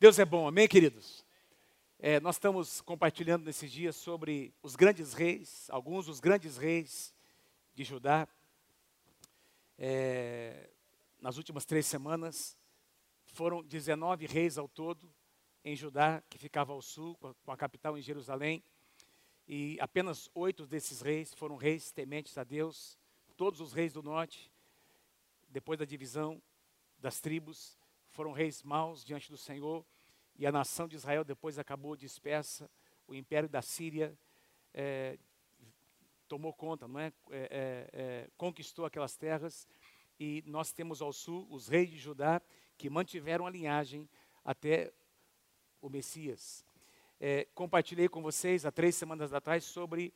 Deus é bom, amém, queridos? É, nós estamos compartilhando nesses dias sobre os grandes reis, alguns dos grandes reis de Judá. É, nas últimas três semanas, foram 19 reis ao todo em Judá, que ficava ao sul, com a capital em Jerusalém. E apenas oito desses reis foram reis tementes a Deus. Todos os reis do norte, depois da divisão das tribos, foram reis maus diante do Senhor, e a nação de Israel depois acabou dispersa. O império da Síria é, tomou conta, não é? É, é? conquistou aquelas terras, e nós temos ao sul os reis de Judá que mantiveram a linhagem até o Messias. Compartilhei com vocês há três semanas atrás sobre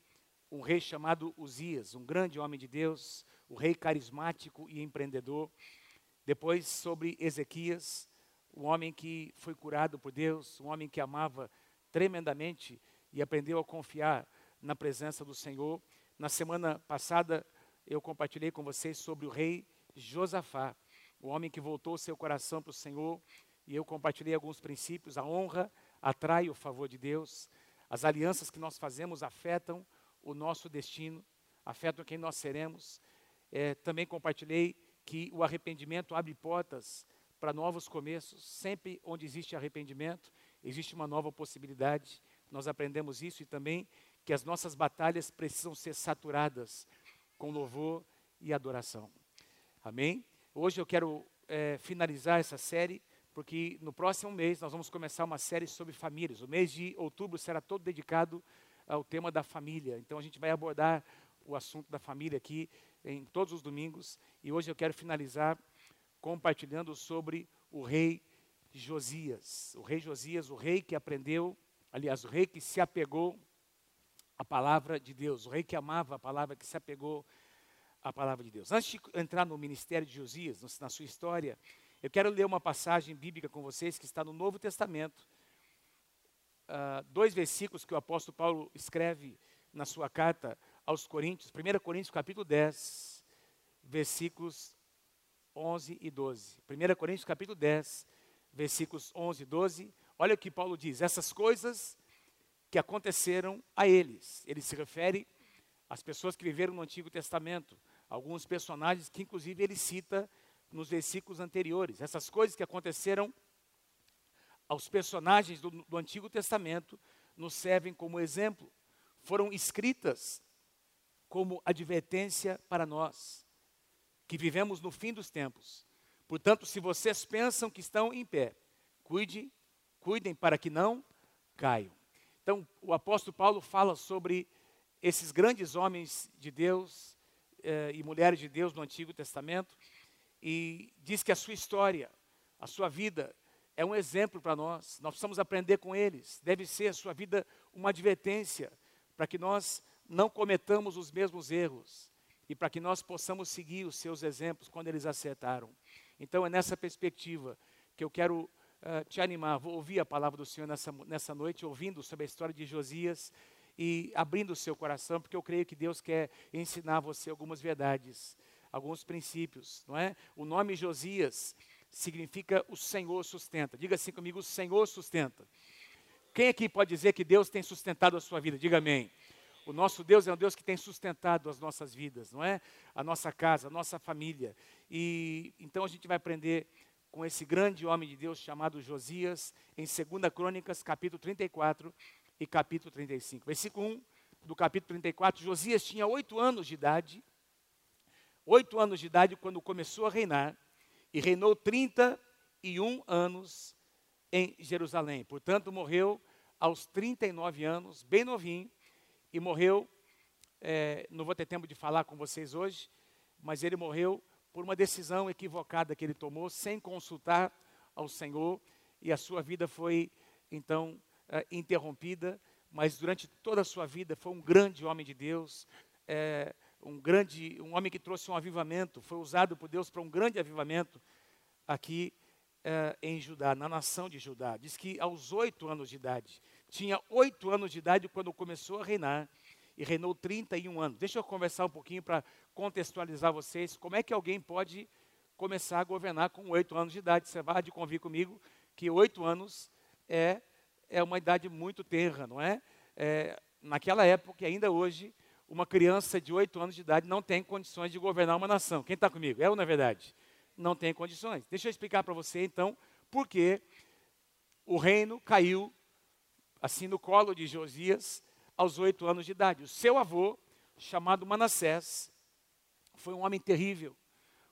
um rei chamado Uzias, um grande homem de Deus, o rei carismático e empreendedor. Depois sobre Ezequias, um homem que foi curado por Deus, um homem que amava tremendamente e aprendeu a confiar na presença do Senhor. Na semana passada eu compartilhei com vocês sobre o rei Josafá, o homem que voltou seu coração para o Senhor, e eu compartilhei alguns princípios. A honra atrai o favor de Deus, as alianças que nós fazemos afetam o nosso destino, afetam quem nós seremos. É, também compartilhei que o arrependimento abre portas para novos começos. Sempre onde existe arrependimento, existe uma nova possibilidade. Nós aprendemos isso e também que as nossas batalhas precisam ser saturadas com louvor e adoração. Amém? Hoje eu quero é, finalizar essa série, porque no próximo mês nós vamos começar uma série sobre famílias. O mês de outubro será todo dedicado ao tema da família. Então a gente vai abordar o assunto da família aqui em todos os domingos. E hoje eu quero finalizar compartilhando sobre o rei Josias. O rei Josias, o rei que aprendeu, aliás, o rei que se apegou à palavra de Deus, o rei que amava a palavra, que se apegou à palavra de Deus. Antes de entrar no ministério de Josias, na sua história, eu quero ler uma passagem bíblica com vocês que está no Novo Testamento. Uh, dois versículos que o apóstolo Paulo escreve na sua carta aos Coríntios, 1 Coríntios capítulo 10, versículos 11 e 12. 1 Coríntios capítulo 10, versículos 11 e 12. Olha o que Paulo diz: essas coisas que aconteceram a eles. Ele se refere às pessoas que viveram no Antigo Testamento, alguns personagens que inclusive ele cita nos versículos anteriores. Essas coisas que aconteceram aos personagens do, do Antigo Testamento nos servem como exemplo. Foram escritas como advertência para nós, que vivemos no fim dos tempos. Portanto, se vocês pensam que estão em pé, cuide, cuidem para que não caiam. Então, o apóstolo Paulo fala sobre esses grandes homens de Deus eh, e mulheres de Deus no Antigo Testamento e diz que a sua história, a sua vida é um exemplo para nós. Nós precisamos aprender com eles. Deve ser a sua vida uma advertência para que nós não cometamos os mesmos erros e para que nós possamos seguir os seus exemplos quando eles acertaram. Então é nessa perspectiva que eu quero uh, te animar. Vou ouvir a palavra do Senhor nessa, nessa noite, ouvindo sobre a história de Josias e abrindo o seu coração, porque eu creio que Deus quer ensinar você algumas verdades, alguns princípios, não é? O nome Josias significa o Senhor sustenta. Diga assim comigo: o Senhor sustenta. Quem aqui pode dizer que Deus tem sustentado a sua vida? Diga amém. O nosso Deus é um Deus que tem sustentado as nossas vidas, não é? A nossa casa, a nossa família. E então a gente vai aprender com esse grande homem de Deus chamado Josias em 2 Crônicas, capítulo 34 e capítulo 35. Versículo 1 do capítulo 34, Josias tinha oito anos de idade, oito anos de idade quando começou a reinar, e reinou 31 anos em Jerusalém. Portanto, morreu aos 39 anos, bem novinho, e morreu, é, não vou ter tempo de falar com vocês hoje, mas ele morreu por uma decisão equivocada que ele tomou, sem consultar ao Senhor, e a sua vida foi, então, é, interrompida, mas durante toda a sua vida foi um grande homem de Deus, é, um grande, um homem que trouxe um avivamento, foi usado por Deus para um grande avivamento aqui é, em Judá, na nação de Judá. Diz que aos oito anos de idade, tinha oito anos de idade quando começou a reinar e reinou 31 anos. Deixa eu conversar um pouquinho para contextualizar vocês como é que alguém pode começar a governar com oito anos de idade. Você vai de convir comigo que oito anos é, é uma idade muito tenra, não é? é naquela época e ainda hoje, uma criança de 8 anos de idade não tem condições de governar uma nação. Quem está comigo? É ou não é verdade? Não tem condições. Deixa eu explicar para você, então, por que o reino caiu assim no colo de Josias aos oito anos de idade. O seu avô, chamado Manassés, foi um homem terrível,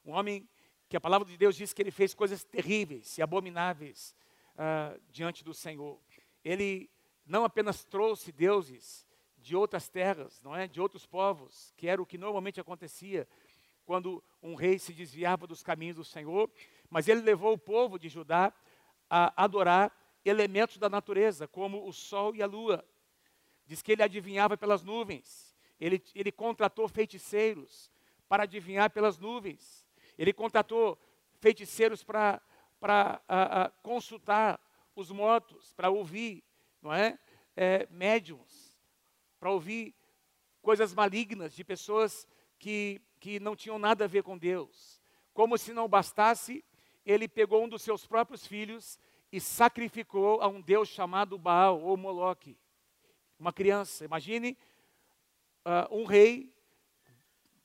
um homem que a palavra de Deus diz que ele fez coisas terríveis e abomináveis uh, diante do Senhor. Ele não apenas trouxe deuses de outras terras, não é, de outros povos, que era o que normalmente acontecia quando um rei se desviava dos caminhos do Senhor, mas ele levou o povo de Judá a adorar elementos da natureza, como o sol e a lua. Diz que ele adivinhava pelas nuvens. Ele, ele contratou feiticeiros para adivinhar pelas nuvens. Ele contratou feiticeiros para consultar os mortos, para ouvir, não é? é médiums, para ouvir coisas malignas de pessoas que, que não tinham nada a ver com Deus. Como se não bastasse, ele pegou um dos seus próprios filhos e sacrificou a um Deus chamado Baal ou Moloque. Uma criança, imagine uh, um rei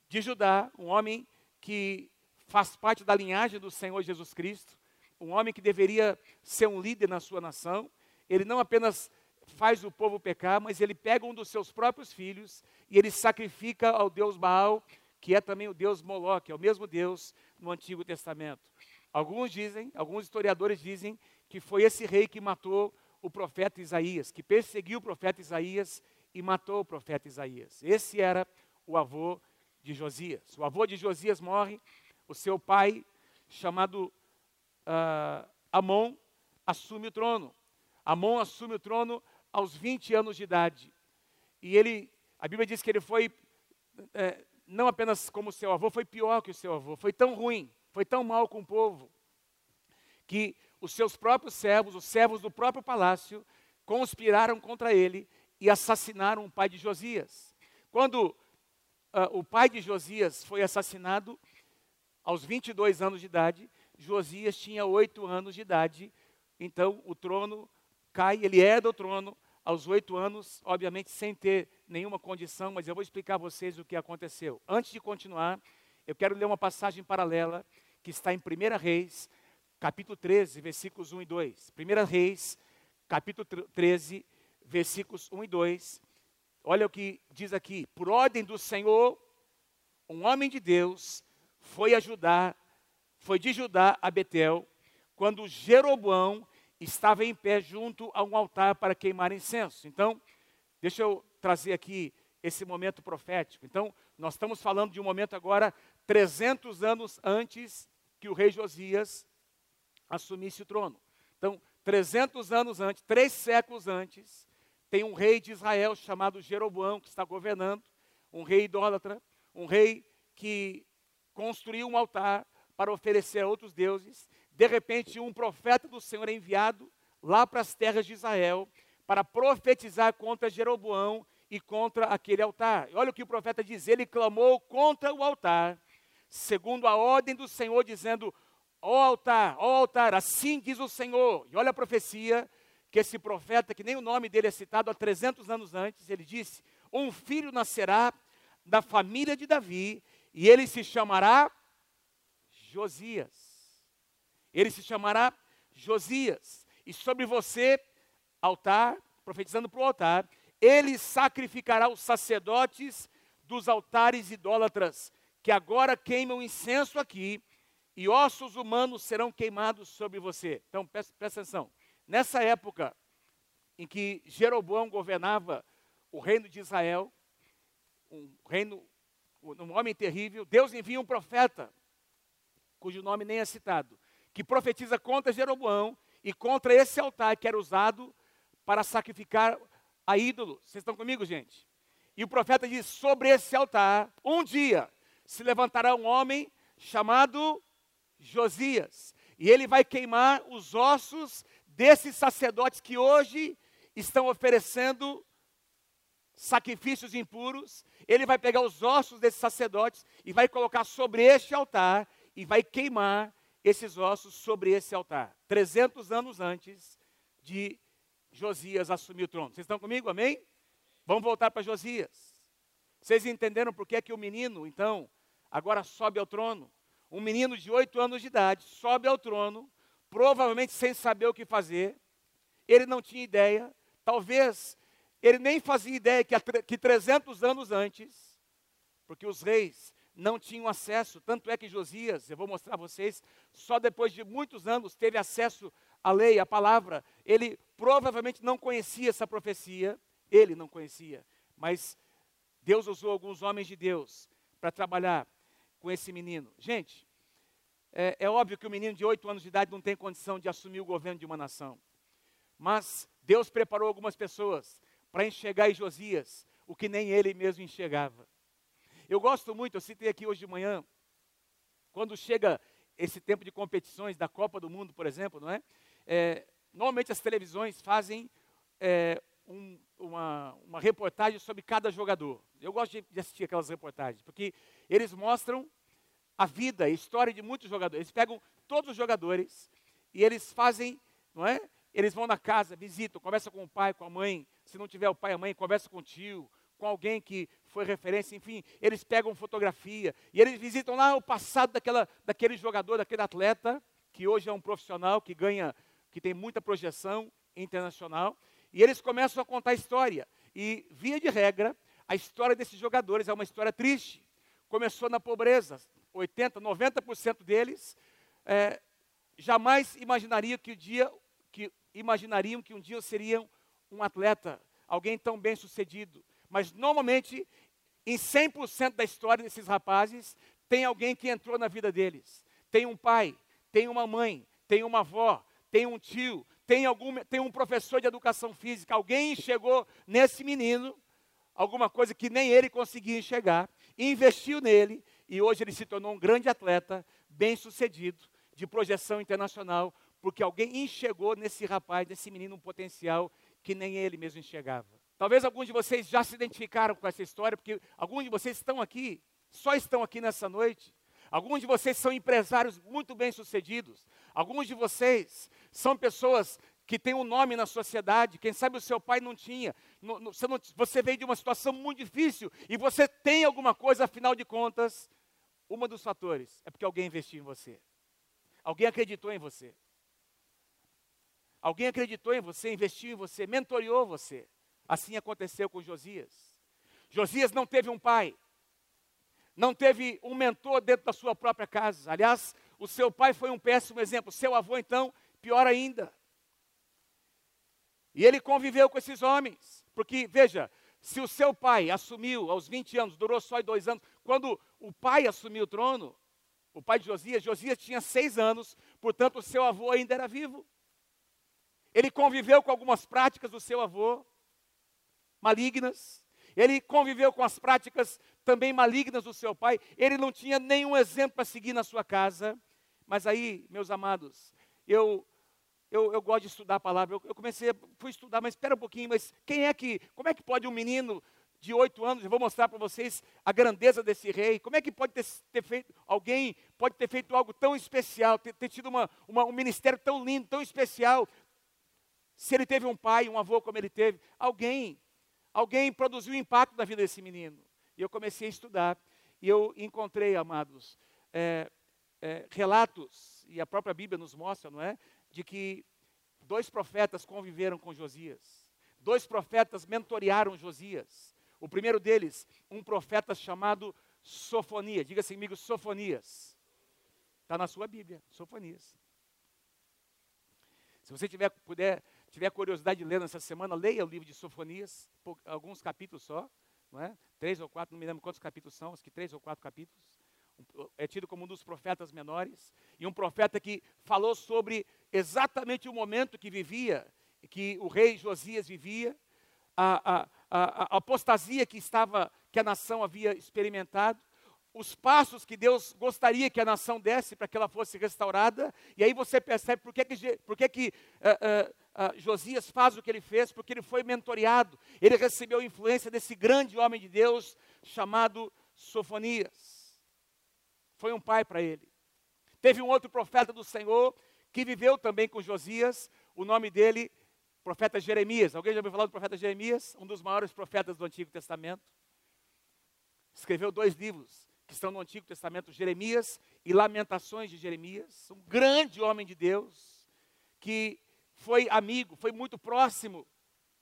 de Judá, um homem que faz parte da linhagem do Senhor Jesus Cristo, um homem que deveria ser um líder na sua nação. Ele não apenas faz o povo pecar, mas ele pega um dos seus próprios filhos e ele sacrifica ao Deus Baal, que é também o Deus Moloque, é o mesmo Deus no Antigo Testamento. Alguns dizem, alguns historiadores dizem que foi esse rei que matou o profeta Isaías, que perseguiu o profeta Isaías e matou o profeta Isaías. Esse era o avô de Josias. O avô de Josias morre o seu pai, chamado uh, Amon, assume o trono. Amon assume o trono aos 20 anos de idade. E ele, a Bíblia diz que ele foi, é, não apenas como seu avô, foi pior que o seu avô, foi tão ruim, foi tão mal com o povo, que os seus próprios servos, os servos do próprio palácio, conspiraram contra ele e assassinaram o pai de Josias. Quando uh, o pai de Josias foi assassinado, aos 22 anos de idade, Josias tinha 8 anos de idade, então o trono cai, ele herda o trono aos 8 anos, obviamente sem ter nenhuma condição, mas eu vou explicar a vocês o que aconteceu. Antes de continuar, eu quero ler uma passagem paralela que está em 1 Reis, capítulo 13, versículos 1 e 2. 1 Reis, capítulo 13, versículos 1 e 2. Olha o que diz aqui: Por ordem do Senhor, um homem de Deus foi ajudar, foi de Judá a Betel, quando Jeroboão estava em pé junto a um altar para queimar incenso. Então, deixa eu trazer aqui esse momento profético. Então, nós estamos falando de um momento agora 300 anos antes que o rei Josias assumisse o trono. Então, 300 anos antes, três séculos antes, tem um rei de Israel chamado Jeroboão que está governando, um rei idólatra, um rei que construiu um altar para oferecer a outros deuses. De repente, um profeta do Senhor é enviado lá para as terras de Israel para profetizar contra Jeroboão e contra aquele altar. olha o que o profeta diz: ele clamou contra o altar, segundo a ordem do Senhor, dizendo: Ó altar, ó altar, assim diz o Senhor. E olha a profecia que esse profeta, que nem o nome dele é citado há 300 anos antes, ele disse: Um filho nascerá da família de Davi e ele se chamará Josias. Ele se chamará Josias. E sobre você, altar, profetizando para o altar, ele sacrificará os sacerdotes dos altares idólatras, que agora queimam incenso aqui, e ossos humanos serão queimados sobre você. Então, presta, presta atenção. Nessa época em que Jeroboão governava o reino de Israel, um reino um homem terrível, Deus envia um profeta, cujo nome nem é citado, que profetiza contra Jeroboão e contra esse altar que era usado para sacrificar a ídolo. Vocês estão comigo, gente? E o profeta diz: sobre esse altar, um dia se levantará um homem chamado Josias, e ele vai queimar os ossos desses sacerdotes que hoje estão oferecendo sacrifícios impuros, ele vai pegar os ossos desses sacerdotes e vai colocar sobre este altar e vai queimar esses ossos sobre esse altar. 300 anos antes de Josias assumir o trono. Vocês estão comigo? Amém? Vamos voltar para Josias. Vocês entenderam por que, que o menino, então, agora sobe ao trono? Um menino de oito anos de idade sobe ao trono, provavelmente sem saber o que fazer. Ele não tinha ideia, talvez ele nem fazia ideia que, que 300 anos antes, porque os reis não tinham acesso, tanto é que Josias, eu vou mostrar a vocês, só depois de muitos anos teve acesso à lei, à palavra. Ele provavelmente não conhecia essa profecia, ele não conhecia, mas Deus usou alguns homens de Deus para trabalhar com esse menino. Gente, é, é óbvio que o menino de oito anos de idade não tem condição de assumir o governo de uma nação, mas Deus preparou algumas pessoas para enxergar em Josias o que nem ele mesmo enxergava. Eu gosto muito, eu citei aqui hoje de manhã, quando chega esse tempo de competições da Copa do Mundo, por exemplo, não é? é normalmente as televisões fazem é, um, uma, uma, reportagem sobre cada jogador. Eu gosto de, de, assistir aquelas reportagens, porque eles mostram a vida, a história de muitos jogadores. Eles pegam todos os jogadores e eles fazem, não é? Eles vão na casa, visitam, conversa com o pai, com a mãe. Se não tiver o pai e a mãe, conversa com o tio, com alguém que foi referência, enfim, eles pegam fotografia e eles visitam lá o passado daquela, daquele jogador, daquele atleta, que hoje é um profissional, que ganha, que tem muita projeção internacional, e eles começam a contar a história. E, via de regra, a história desses jogadores é uma história triste. Começou na pobreza, 80%, 90% deles é, jamais imaginariam que, o dia, que imaginariam que um dia seriam um atleta, alguém tão bem sucedido. Mas normalmente, em 100% da história desses rapazes, tem alguém que entrou na vida deles. Tem um pai, tem uma mãe, tem uma avó, tem um tio, tem, algum, tem um professor de educação física. Alguém chegou nesse menino, alguma coisa que nem ele conseguia enxergar, investiu nele e hoje ele se tornou um grande atleta, bem sucedido, de projeção internacional, porque alguém enxergou nesse rapaz, nesse menino, um potencial que nem ele mesmo enxergava. Talvez alguns de vocês já se identificaram com essa história, porque alguns de vocês estão aqui, só estão aqui nessa noite. Alguns de vocês são empresários muito bem-sucedidos. Alguns de vocês são pessoas que têm um nome na sociedade. Quem sabe o seu pai não tinha. Você, não, você veio de uma situação muito difícil e você tem alguma coisa, afinal de contas. Uma dos fatores é porque alguém investiu em você. Alguém acreditou em você. Alguém acreditou em você, investiu em você, mentoriou você. Assim aconteceu com Josias. Josias não teve um pai, não teve um mentor dentro da sua própria casa. Aliás, o seu pai foi um péssimo exemplo, seu avô, então, pior ainda. E ele conviveu com esses homens, porque, veja, se o seu pai assumiu aos 20 anos, durou só dois anos, quando o pai assumiu o trono, o pai de Josias, Josias tinha seis anos, portanto, o seu avô ainda era vivo. Ele conviveu com algumas práticas do seu avô, malignas. Ele conviveu com as práticas também malignas do seu pai. Ele não tinha nenhum exemplo para seguir na sua casa. Mas aí, meus amados, eu eu, eu, gosto de estudar a palavra. Eu, eu, comecei, fui estudar, mas espera um pouquinho, mas quem é que, como é que pode um menino de oito anos, eu vou mostrar para vocês a grandeza desse rei, como é que pode ter, ter, feito, alguém pode ter feito algo tão especial, ter, ter tido uma, uma, um ministério tão lindo, tão especial, se ele teve um pai, um avô como ele teve, alguém, alguém produziu impacto na vida desse menino. E eu comecei a estudar, e eu encontrei, amados, é, é, relatos, e a própria Bíblia nos mostra, não é? De que dois profetas conviveram com Josias. Dois profetas mentorearam Josias. O primeiro deles, um profeta chamado Sofonias. Diga assim comigo, Sofonias. Está na sua Bíblia, Sofonias. Se você tiver, puder tiver curiosidade de ler nessa semana, leia o livro de Sofonias, alguns capítulos só, não é? Três ou quatro, não me lembro quantos capítulos são, acho que três ou quatro capítulos. É tido como um dos profetas menores, e um profeta que falou sobre exatamente o momento que vivia, que o rei Josias vivia, a, a, a, a apostasia que estava, que a nação havia experimentado, os passos que Deus gostaria que a nação desse para que ela fosse restaurada, e aí você percebe por que, que, por que, que uh, uh, uh, Josias faz o que ele fez, porque ele foi mentoreado, ele recebeu influência desse grande homem de Deus chamado Sofonias. Foi um pai para ele. Teve um outro profeta do Senhor que viveu também com Josias, o nome dele profeta Jeremias. Alguém já ouviu falar do profeta Jeremias? Um dos maiores profetas do Antigo Testamento. Escreveu dois livros que estão no Antigo Testamento, Jeremias e Lamentações de Jeremias. Um grande homem de Deus que foi amigo, foi muito próximo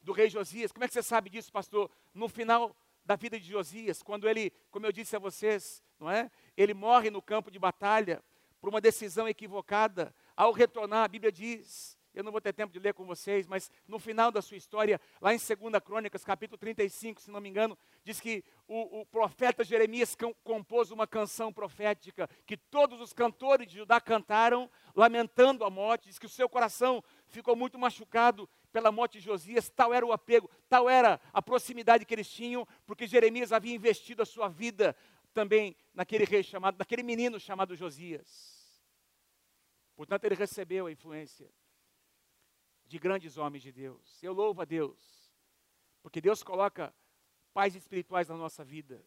do rei Josias. Como é que você sabe disso, pastor? No final da vida de Josias, quando ele, como eu disse a vocês, não é? Ele morre no campo de batalha por uma decisão equivocada. Ao retornar, a Bíblia diz, eu não vou ter tempo de ler com vocês, mas no final da sua história, lá em 2 Crônicas, capítulo 35, se não me engano, diz que o, o profeta Jeremias compôs uma canção profética que todos os cantores de Judá cantaram, lamentando a morte. Diz que o seu coração ficou muito machucado pela morte de Josias, tal era o apego, tal era a proximidade que eles tinham, porque Jeremias havia investido a sua vida também naquele rei chamado, naquele menino chamado Josias. Portanto, ele recebeu a influência de grandes homens de Deus. Eu louvo a Deus, porque Deus coloca pais espirituais na nossa vida.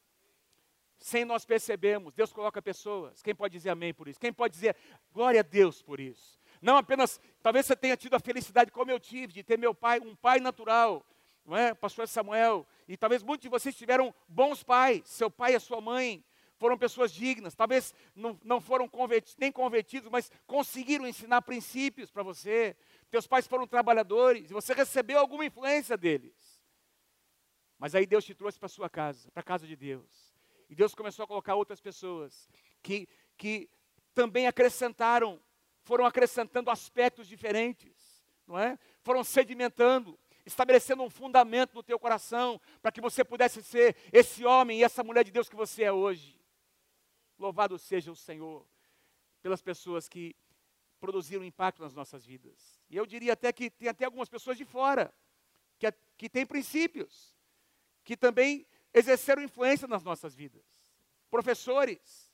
Sem nós percebermos, Deus coloca pessoas. Quem pode dizer amém por isso? Quem pode dizer glória a Deus por isso? Não apenas, talvez você tenha tido a felicidade como eu tive, de ter meu pai, um pai natural, não é? Pastor Samuel, e talvez muitos de vocês tiveram bons pais, seu pai e a sua mãe foram pessoas dignas, talvez não, não foram convertidos, nem convertidos, mas conseguiram ensinar princípios para você, teus pais foram trabalhadores, e você recebeu alguma influência deles. Mas aí Deus te trouxe para sua casa, para a casa de Deus. E Deus começou a colocar outras pessoas que, que também acrescentaram, foram acrescentando aspectos diferentes, não é? Foram sedimentando, estabelecendo um fundamento no teu coração, para que você pudesse ser esse homem e essa mulher de Deus que você é hoje. Louvado seja o Senhor pelas pessoas que produziram impacto nas nossas vidas. E eu diria até que tem até algumas pessoas de fora, que, é, que têm princípios, que também exerceram influência nas nossas vidas. Professores,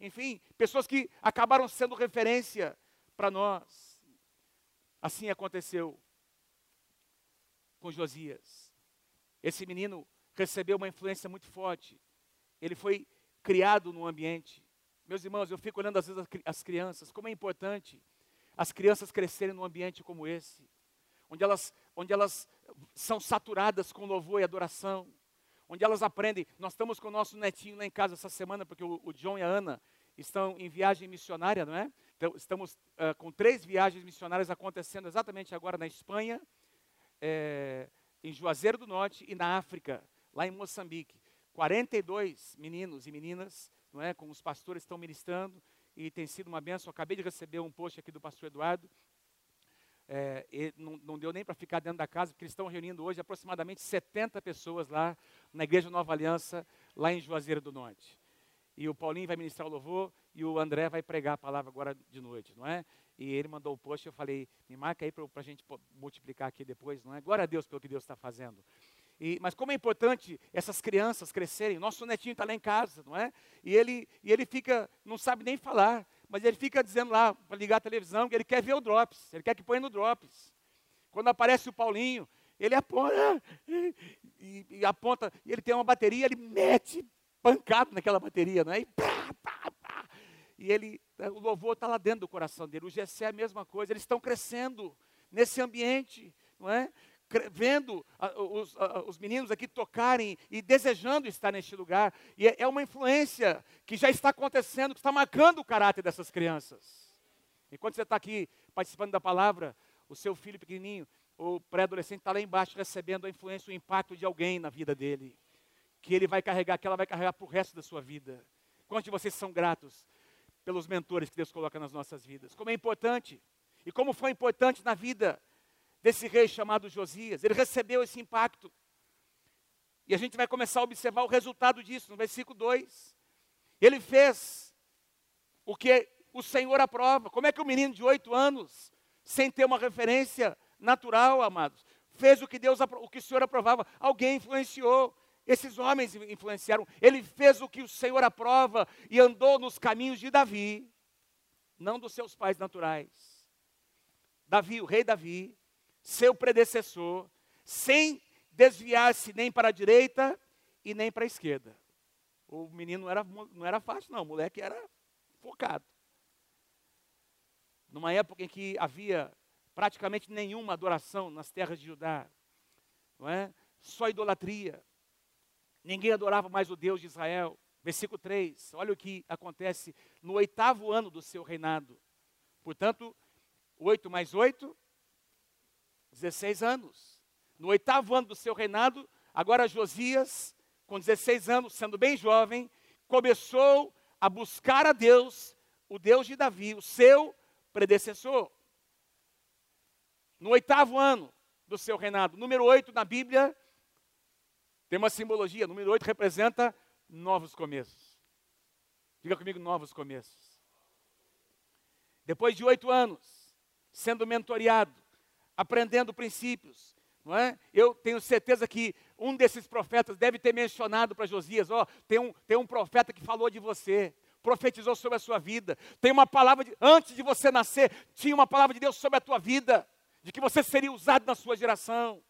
enfim, pessoas que acabaram sendo referência para nós. Assim aconteceu com Josias. Esse menino recebeu uma influência muito forte. Ele foi criado num ambiente. Meus irmãos, eu fico olhando às vezes as crianças, como é importante as crianças crescerem num ambiente como esse, onde elas, onde elas são saturadas com louvor e adoração, onde elas aprendem. Nós estamos com o nosso netinho lá em casa essa semana, porque o, o John e a Ana estão em viagem missionária, não é? Então, estamos uh, com três viagens missionárias acontecendo exatamente agora na Espanha, é, em Juazeiro do Norte e na África, lá em Moçambique. 42 meninos e meninas, não é, com os pastores estão ministrando, e tem sido uma benção. Acabei de receber um post aqui do pastor Eduardo. É, não, não, deu nem para ficar dentro da casa, porque eles estão reunindo hoje aproximadamente 70 pessoas lá na Igreja Nova Aliança, lá em Juazeiro do Norte. E o Paulinho vai ministrar o louvor e o André vai pregar a palavra agora de noite, não é? E ele mandou o post, eu falei, me marca aí para a gente multiplicar aqui depois, não é? Glória a Deus pelo que Deus está fazendo. E, mas como é importante essas crianças crescerem, nosso netinho está lá em casa, não é? E ele, e ele fica, não sabe nem falar, mas ele fica dizendo lá, para ligar a televisão, que ele quer ver o Drops, ele quer que ponha no Drops. Quando aparece o Paulinho, ele aponta, e, e aponta, e ele tem uma bateria, ele mete pancado naquela bateria, não é? E, pá. E ele, o louvor está lá dentro do coração dele, o GC é a mesma coisa, eles estão crescendo nesse ambiente, não é? vendo os, os, meninos aqui tocarem e desejando estar neste lugar. E é, é uma influência que já está acontecendo, que está marcando o caráter dessas crianças. Enquanto você está aqui participando da palavra, o seu filho pequenininho, o pré-adolescente, está lá embaixo recebendo a influência, o impacto de alguém na vida dele. Que ele vai carregar, que ela vai carregar para o resto da sua vida. Quantos de vocês são gratos pelos mentores que Deus coloca nas nossas vidas? Como é importante. E como foi importante na vida desse rei chamado Josias. Ele recebeu esse impacto. E a gente vai começar a observar o resultado disso no versículo 2. Ele fez o que o Senhor aprova. Como é que um menino de oito anos, sem ter uma referência natural, amados, fez o que Deus, o que o Senhor aprovava? Alguém influenciou. Esses homens influenciaram. Ele fez o que o Senhor aprova e andou nos caminhos de Davi, não dos seus pais naturais. Davi, o rei Davi, seu predecessor, sem desviar-se nem para a direita e nem para a esquerda. O menino não era, não era fácil, não, o moleque era focado. Numa época em que havia praticamente nenhuma adoração nas terras de Judá, não é? Só idolatria. Ninguém adorava mais o Deus de Israel. Versículo 3, olha o que acontece no oitavo ano do seu reinado. Portanto, 8 mais 8, 16 anos. No oitavo ano do seu reinado, agora Josias, com 16 anos, sendo bem jovem, começou a buscar a Deus, o Deus de Davi, o seu predecessor. No oitavo ano do seu reinado, número 8 na Bíblia, tem uma simbologia. Número 8 representa novos começos. Diga comigo, novos começos. Depois de oito anos, sendo mentoreado, aprendendo princípios, não é? Eu tenho certeza que um desses profetas deve ter mencionado para Josias: ó, tem, um, tem um profeta que falou de você, profetizou sobre a sua vida. Tem uma palavra, de, antes de você nascer, tinha uma palavra de Deus sobre a tua vida, de que você seria usado na sua geração.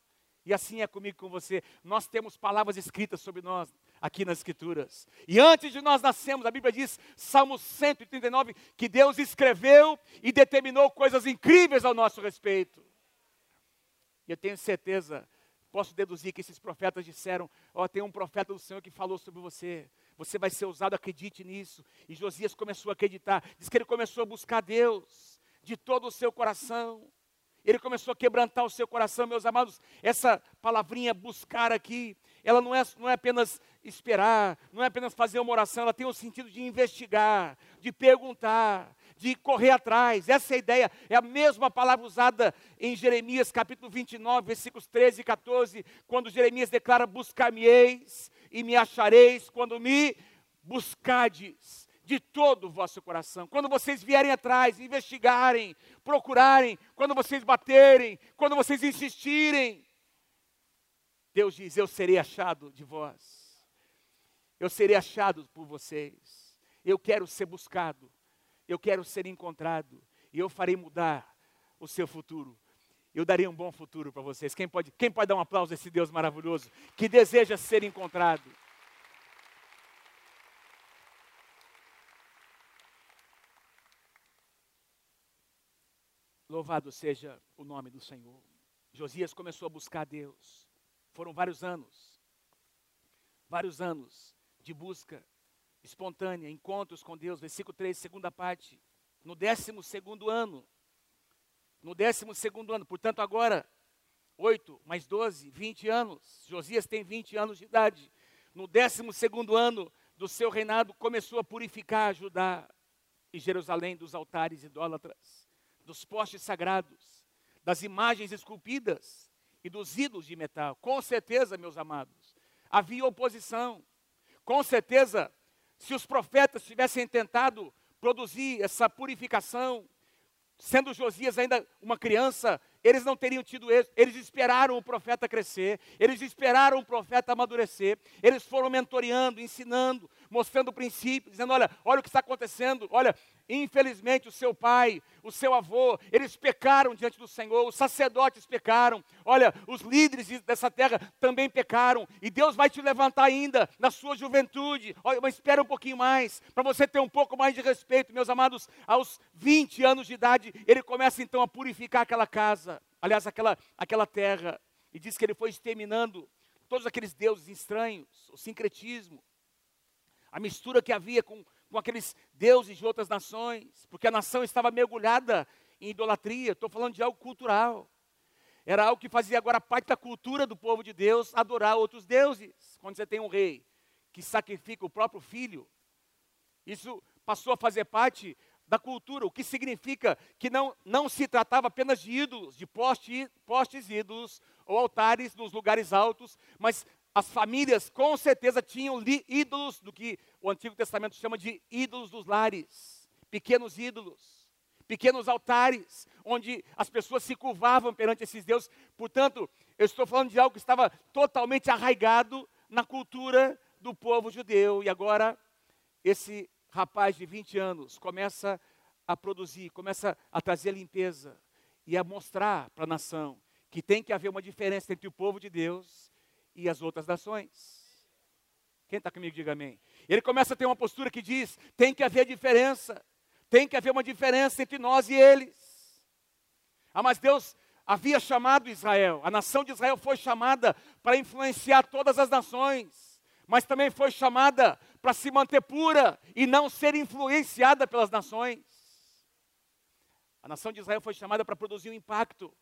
E assim é comigo com você. Nós temos palavras escritas sobre nós aqui nas Escrituras. E antes de nós nascermos, a Bíblia diz, Salmo 139, que Deus escreveu e determinou coisas incríveis ao nosso respeito. E eu tenho certeza, posso deduzir que esses profetas disseram: Ó, oh, tem um profeta do Senhor que falou sobre você. Você vai ser usado, acredite nisso. E Josias começou a acreditar. Diz que ele começou a buscar Deus de todo o seu coração. Ele começou a quebrantar o seu coração, meus amados. Essa palavrinha buscar aqui, ela não é, não é apenas esperar, não é apenas fazer uma oração, ela tem o sentido de investigar, de perguntar, de correr atrás. Essa é a ideia, é a mesma palavra usada em Jeremias capítulo 29, versículos 13 e 14, quando Jeremias declara: Buscar-me-eis e me achareis quando me buscardes de todo o vosso coração. Quando vocês vierem atrás, investigarem, procurarem, quando vocês baterem, quando vocês insistirem, Deus diz: Eu serei achado de vós, eu serei achado por vocês, eu quero ser buscado, eu quero ser encontrado, e eu farei mudar o seu futuro. Eu darei um bom futuro para vocês. Quem pode, quem pode dar um aplauso a esse Deus maravilhoso que deseja ser encontrado? Louvado seja o nome do Senhor. Josias começou a buscar Deus. Foram vários anos. Vários anos de busca espontânea, encontros com Deus. Versículo 3, segunda parte. No décimo segundo ano. No décimo segundo ano. Portanto, agora, 8 mais 12, 20 anos. Josias tem 20 anos de idade. No décimo segundo ano do seu reinado, começou a purificar Judá e Jerusalém dos altares idólatras dos postes sagrados, das imagens esculpidas e dos ídolos de metal. Com certeza, meus amados, havia oposição. Com certeza, se os profetas tivessem tentado produzir essa purificação, sendo Josias ainda uma criança, eles não teriam tido êxito. Eles esperaram o profeta crescer, eles esperaram o profeta amadurecer, eles foram mentoreando, ensinando, mostrando princípios, dizendo: olha, olha o que está acontecendo, olha, Infelizmente, o seu pai, o seu avô, eles pecaram diante do Senhor, os sacerdotes pecaram, olha, os líderes dessa terra também pecaram, e Deus vai te levantar ainda na sua juventude. Olha, mas espera um pouquinho mais, para você ter um pouco mais de respeito, meus amados. Aos 20 anos de idade, ele começa então a purificar aquela casa, aliás, aquela, aquela terra, e diz que ele foi exterminando todos aqueles deuses estranhos, o sincretismo, a mistura que havia com com aqueles deuses de outras nações, porque a nação estava mergulhada em idolatria. Estou falando de algo cultural. Era algo que fazia agora parte da cultura do povo de Deus adorar outros deuses. Quando você tem um rei que sacrifica o próprio filho, isso passou a fazer parte da cultura, o que significa que não, não se tratava apenas de ídolos, de poste, postes ídolos ou altares nos lugares altos, mas as famílias com certeza tinham ídolos do que o Antigo Testamento chama de ídolos dos lares, pequenos ídolos, pequenos altares, onde as pessoas se curvavam perante esses deuses. Portanto, eu estou falando de algo que estava totalmente arraigado na cultura do povo judeu. E agora, esse rapaz de 20 anos começa a produzir, começa a trazer limpeza e a mostrar para a nação que tem que haver uma diferença entre o povo de Deus e as outras nações. Quem está comigo, diga amém. Ele começa a ter uma postura que diz: tem que haver diferença, tem que haver uma diferença entre nós e eles. Ah, mas Deus havia chamado Israel, a nação de Israel foi chamada para influenciar todas as nações, mas também foi chamada para se manter pura e não ser influenciada pelas nações. A nação de Israel foi chamada para produzir um impacto,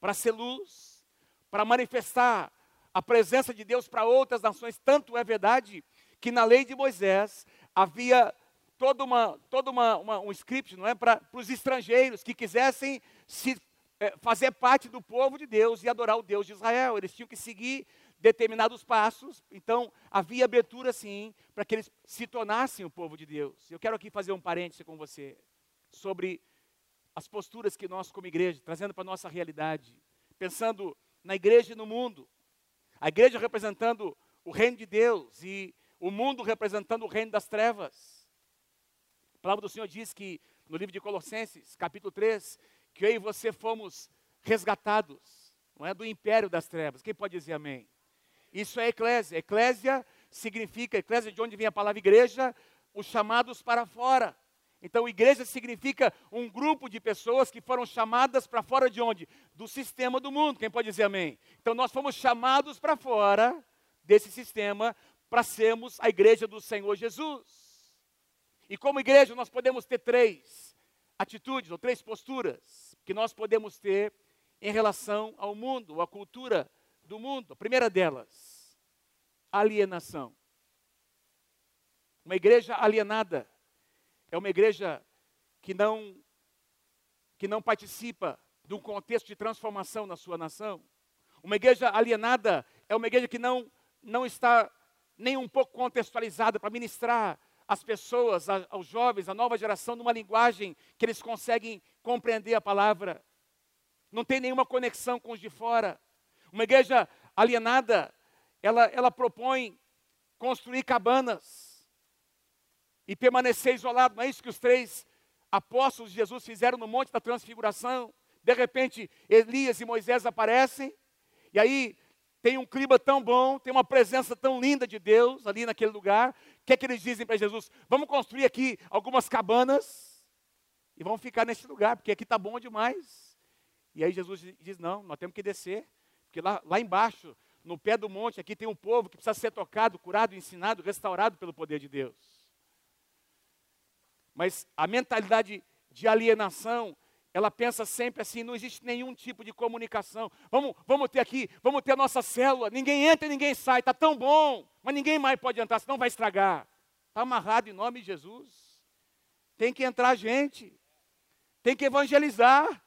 para ser luz, para manifestar a presença de Deus para outras nações. Tanto é verdade que na lei de Moisés havia todo, uma, todo uma, uma, um script não é, para os estrangeiros que quisessem se é, fazer parte do povo de Deus e adorar o Deus de Israel. Eles tinham que seguir determinados passos. Então, havia abertura, sim, para que eles se tornassem o povo de Deus. Eu quero aqui fazer um parêntese com você sobre as posturas que nós, como igreja, trazendo para a nossa realidade, pensando na igreja e no mundo. A igreja representando o reino de Deus e o mundo representando o reino das trevas. A palavra do Senhor diz que, no livro de Colossenses, capítulo 3, que eu e você fomos resgatados, não é do império das trevas. Quem pode dizer amém? Isso é eclésia. Eclésia significa, eclésia de onde vem a palavra igreja, os chamados para fora. Então, igreja significa um grupo de pessoas que foram chamadas para fora de onde? Do sistema do mundo. Quem pode dizer amém? Então, nós fomos chamados para fora desse sistema para sermos a igreja do Senhor Jesus. E como igreja, nós podemos ter três atitudes ou três posturas que nós podemos ter em relação ao mundo, à cultura do mundo. A primeira delas, alienação. Uma igreja alienada é uma igreja que não que não participa de um contexto de transformação na sua nação. Uma igreja alienada é uma igreja que não não está nem um pouco contextualizada para ministrar às pessoas, aos jovens, à nova geração, numa linguagem que eles conseguem compreender a palavra. Não tem nenhuma conexão com os de fora. Uma igreja alienada, ela, ela propõe construir cabanas e permanecer isolado. Não é isso que os três apóstolos de Jesus fizeram no Monte da Transfiguração? De repente, Elias e Moisés aparecem, e aí tem um clima tão bom, tem uma presença tão linda de Deus ali naquele lugar. O que é que eles dizem para Jesus? Vamos construir aqui algumas cabanas e vamos ficar nesse lugar, porque aqui está bom demais. E aí Jesus diz: Não, nós temos que descer, porque lá, lá embaixo, no pé do monte, aqui tem um povo que precisa ser tocado, curado, ensinado, restaurado pelo poder de Deus. Mas a mentalidade de alienação ela pensa sempre assim, não existe nenhum tipo de comunicação. Vamos, vamos ter aqui, vamos ter a nossa célula. Ninguém entra e ninguém sai, está tão bom, mas ninguém mais pode entrar, senão vai estragar. Está amarrado em nome de Jesus. Tem que entrar gente, tem que evangelizar,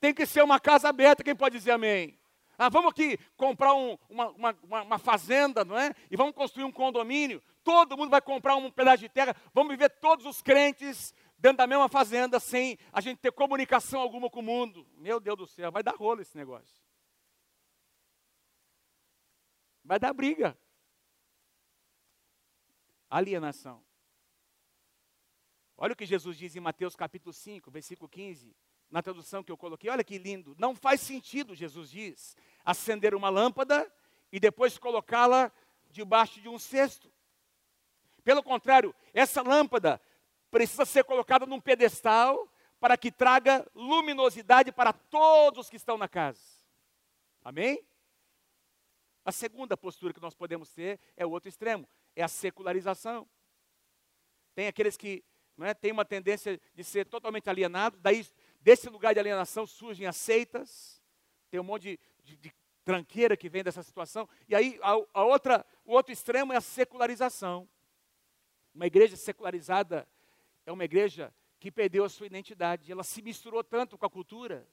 tem que ser uma casa aberta. Quem pode dizer amém? Ah, vamos aqui comprar um, uma, uma, uma, fazenda, não é? E vamos construir um condomínio. Todo mundo vai comprar um pedaço de terra. Vamos viver todos os crentes dentro da mesma fazenda, sem a gente ter comunicação alguma com o mundo. Meu Deus do céu, vai dar rolo esse negócio. Vai dar briga. Alienação. Olha o que Jesus diz em Mateus capítulo 5, versículo 15, na tradução que eu coloquei. Olha que lindo. Não faz sentido, Jesus diz, acender uma lâmpada e depois colocá-la debaixo de um cesto. Pelo contrário, essa lâmpada precisa ser colocada num pedestal para que traga luminosidade para todos que estão na casa. Amém? A segunda postura que nós podemos ter é o outro extremo, é a secularização. Tem aqueles que não é, têm uma tendência de ser totalmente alienados, daí desse lugar de alienação surgem as seitas, tem um monte de, de, de tranqueira que vem dessa situação, e aí a, a outra, o outro extremo é a secularização. Uma igreja secularizada é uma igreja que perdeu a sua identidade. Ela se misturou tanto com a cultura